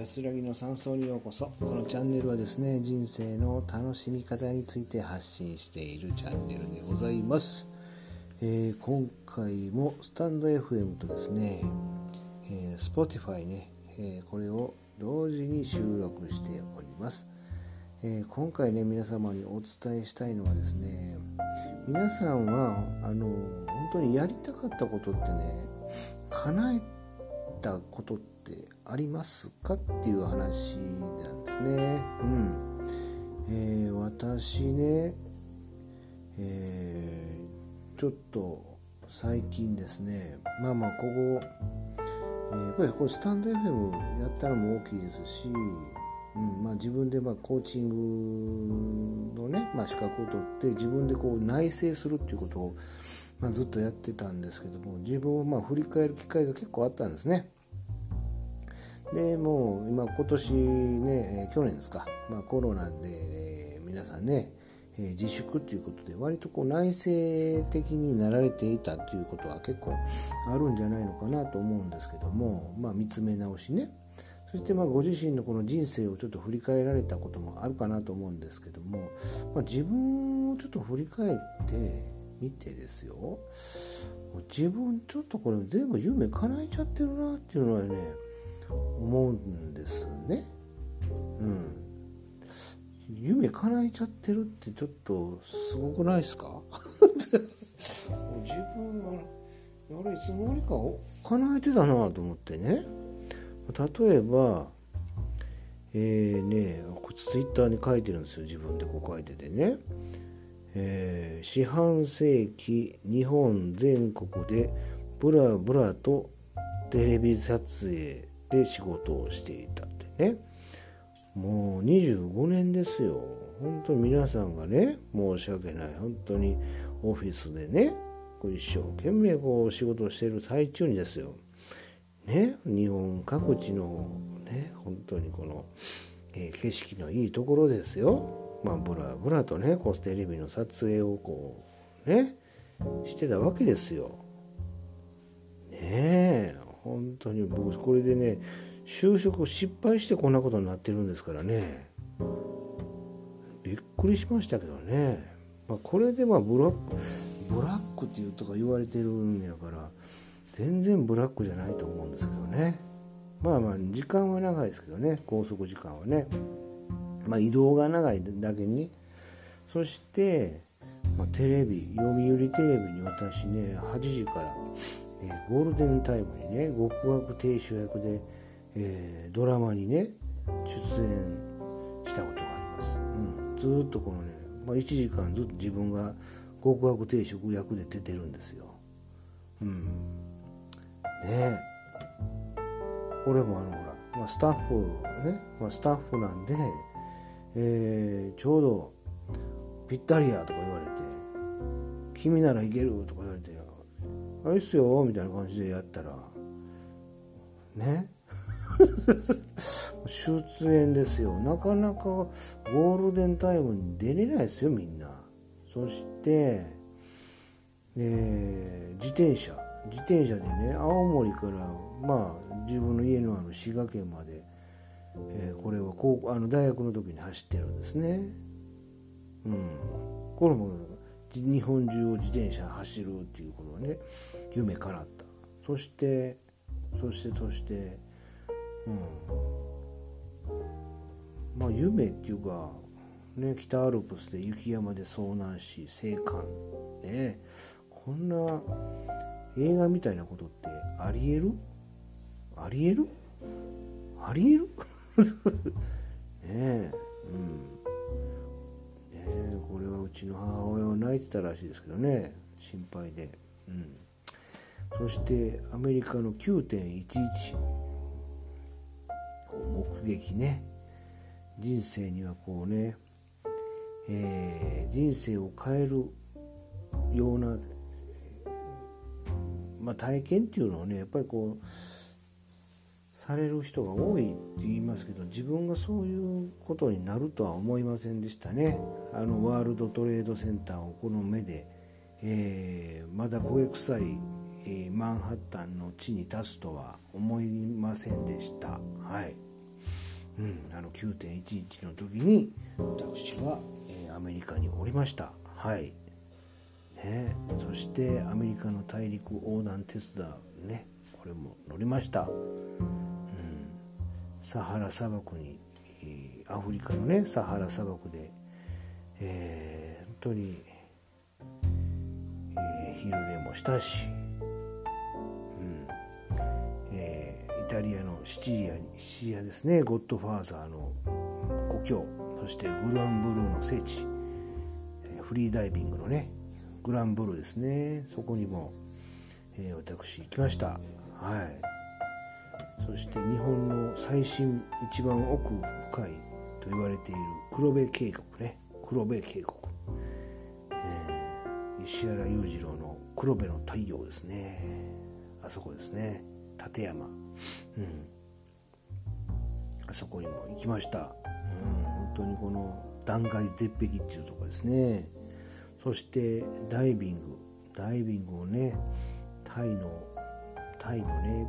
安らぎの山荘にようこそ。このチャンネルはですね人生の楽しみ方について発信しているチャンネルでございます、えー今回もスタンド FM とですね、えー Spotify ね、えーこれを同時に収録しております、えー今回ね皆様にお伝えしたいのはですね皆さんはあの本当にやりたかったことってね叶えてたことってありますかっていう話なんですね。うんえー私ね、えーちょっと最近ですねまあまあここ、えーやっぱりこれスタンド FM やったのも大きいですし、うんまあ、自分でまあコーチングのね、まあ、資格を取って自分でこう内省するっていうことを、まあ、ずっとやってたんですけども自分をま振り返る機会が結構あったんですね。でもう今今年ね、え去年ですか、まあ、コロナで、え皆さんね、え自粛ということで割とこう内省的になられていたということは結構あるんじゃないのかなと思うんですけども、まあ、見つめ直しねそしてまあご自身のこの人生をちょっと振り返られたこともあるかなと思うんですけども、まあ、自分をちょっと振り返ってみてですよ。自分ちょっとこれ全部夢叶えちゃってるなっていうのはね思うんですね。うん。夢叶えちゃってるってちょっとすごくないですか？自分はあれいつの間にか叶えてたなと思ってね。例えばえー、ねこれツイッターに書いてるんですよ。自分でこう書いててね、えー四半世紀日本全国でブラブラとテレビ撮影で仕事をしていたってね。もう25年ですよ。本当に皆さんがね申し訳ない。本当にオフィスでね一生懸命こう仕事をしている最中にですよ。ね日本各地のね本当にこの、えー景色のいいところですよ。まあブラブラとねこうテレビの撮影をこうねしてたわけですよ。ねえ本当に僕これでね就職失敗してこんなことになってるんですからね。びっくりしましたけどね、まあ、これでまあブラックブラックっていうとか言われてるんやから全然ブラックじゃないと思うんですけどね。まあまあ時間は長いですけどね。拘束時間はね。まあ移動が長いだけにそして、まあ、テレビ読売テレビに私ね8時から、えーゴールデンタイムにね極悪亭主役で、えードラマにね出演したことがあります、うん、ずっとこのね、まあ、1時間ずっと自分が極悪定食役で出てるんですよ。うん。ねこれもあのほら、まあ、スタッフね、まあ、スタッフなんで、えーちょうどぴったりやとか言われて「君ならいける」とか言われて「あれっすよ」みたいな感じでやったらね？出演ですよ。なかなかゴールデンタイムに出れないですよみんな。そして、えー自転車。自転車でね青森からまあ自分の家のある滋賀県まで、えーこれは高あの大学の時に走ってるんですね。うん。これも日本中を自転車走るっていうことはね夢叶った。そしてそしてそしてうん。まあ夢っていうかね北アルプスで雪山で遭難し生還ねこんな映画みたいなことってありえる？ありえる？ありえる？ねえうん。ねこれはうちの母親は泣いてたらしいですけどね心配で。うん。そしてアメリカの9.11を目撃ね。人生にはこうね、えー人生を変えるような、まあ、体験っていうのをねやっぱりこうされる人が多いって言いますけど自分がそういうことになるとは思いませんでしたね。あのワールドトレードセンターをこの目で、えーまだ焦げ臭い、えー、マンハッタンの地に立つとは思いませんでした。はい。うん、あの9.11の時に私は、えー、アメリカにおりました。はい。ね、そしてアメリカの大陸横断鉄道ねこれも乗りました、サハラ砂漠に、アフリカのねサハラ砂漠で、えー、本当に、えー、昼寝もしたし、うんえー、イタリアのシチリアシチリアですねゴッドファーザーの故郷そしてグランブルーの聖地フリーダイビングのねグランブルーですね。そこにも、えー、私行きました。はい。そして日本の最新一番奥深いと言われている黒部渓谷ね。黒部渓谷、えー、石原裕次郎の黒部の太陽ですね。あそこですね。立山。うん。あそこにも行きました、うん、本当にこの断崖絶壁っていうとこですね。そしてダイビング。ダイビングをねタイのタイのね、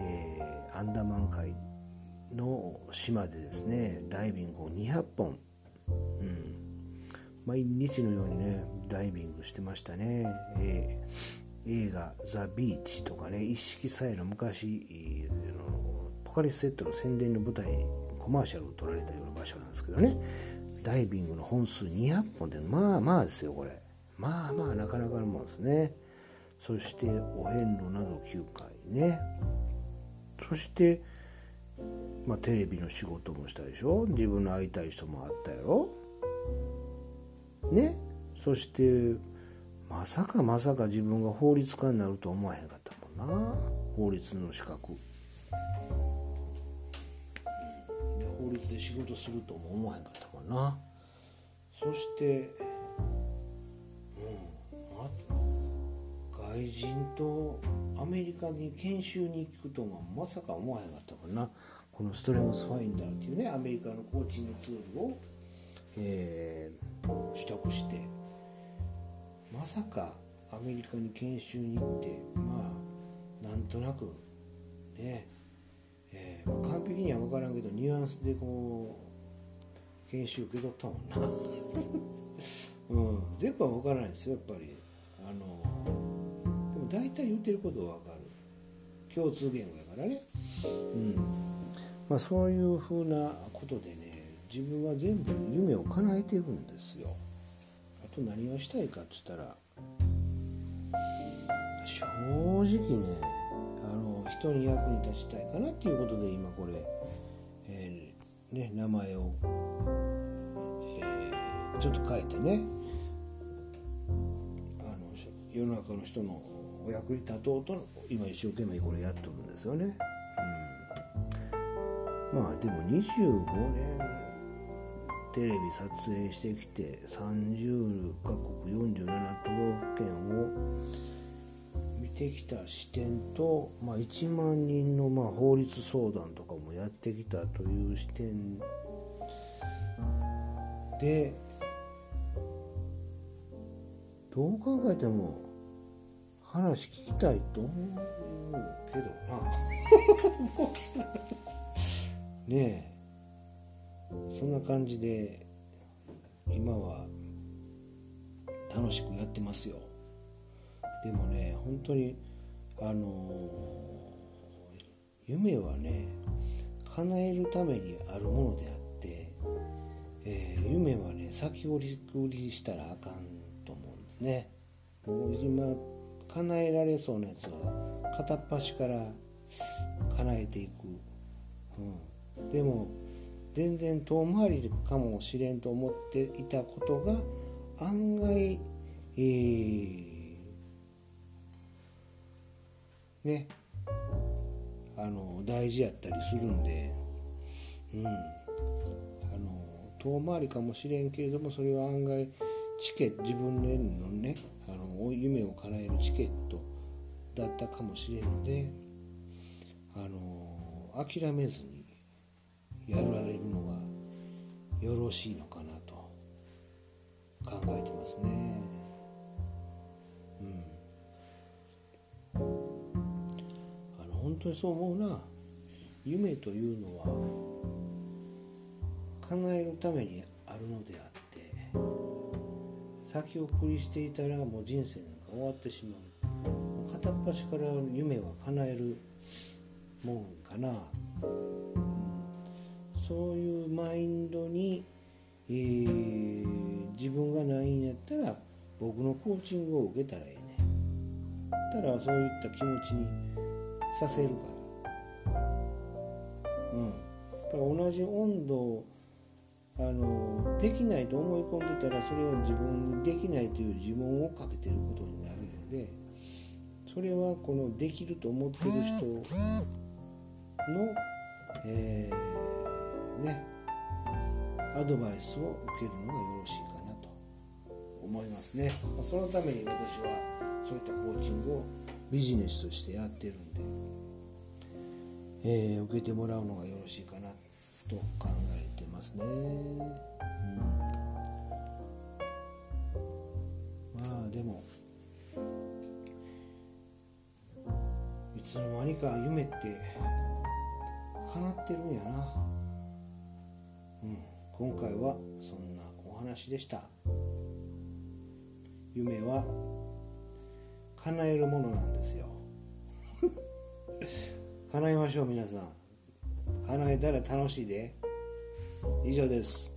えー、アンダマン海の島でですねダイビングを200本、うん、毎日のようにねダイビングしてましたね、えー、映画「ザ・ビーチ」とかね一色さえの昔、えー、ポカリスエットの宣伝の舞台コマーシャルを撮られたような場所なんですけどね。ダイビングの本数200本でまあまあですよこれ。まあまあなかなかのもんですね。そしてお遍路など9回ね。そしてまあテレビの仕事もしたでしょ？自分の会いたい人もあったやろ？ね？そしてまさかまさか自分が法律家になると思わへんかったもんな。法律の資格。法律で仕事するとも思わへんかったもんな。そしてうんま外人とアメリカに研修に行くとはまさか思わへんかったもんな。このストレングスファインダーっていうねアメリカのコーチングツールを、えー、取得して。まさかアメリカに研修に行ってまあなんとなくねえー、完璧には分からんけどニュアンスでこう研修受け取ったもんな、うん、全部は分からないですよやっぱり。あの大体言ってることは分かる。共通言語やからね。うん。まあそういうふうなことでね自分は全部夢を叶えてるんですよ。あと何をしたいかっつったら正直ねあの人に役に立ちたいかなっていうことで今これ、えー、ね、名前を、えー、ちょっと変えてねあの世の中の人のお役に立とうと今一生懸命これやっとるんですよね。うん、まあでも25年テレビ撮影してきて30カ国47都道府県を見てきた視点と、まあ、1万人のまあ法律相談とかもやってきたという視点でどう考えても話聞きたいと思うけどな。ねえ。そんな感じで今は楽しくやってますよ。でもね本当にあの夢はね叶えるためにあるものであって、えー、夢はね先送りしたらあかんと思うんですね。もう叶えられそうなやつは片っ端から叶えていく、うん、でも全然遠回りかもしれんと思っていたことが案外、えーねあの大事やったりするんで、うん、あの遠回りかもしれんけれどもそれは案外チケ自分のねあの夢を叶えるチケットだったかもしれんのであの諦めずにやられるのがよろしいのかなと考えてますね。うんあの本当にそう思うな夢というのは叶えるためにあるのであって先送りしていたらもう人生なんか終わってしまう。片っ端から夢は叶えるもんかな、うん、そういうマインドに、えー、自分がないんやったら僕のコーチングを受けたらええねたらそういった気持ちにさせるから。うん。やっぱ同じ温度あのできないと思い込んでたらそれは自分にできないという呪文をかけてることになるのでそれはこのできると思ってる人の、えー、ねアドバイスを受けるのがよろしいかなと思いますね。そのために私はそういったコーチングをビジネスとしてやってるんで、えー、受けてもらうのがよろしいかなと考えますね、うん、まあでもいつの間にか夢って叶ってるんやな、うん、今回はそんなお話でした。夢は叶えるものなんですよ。叶えましょう皆さん。叶えたら楽しいで。以上です。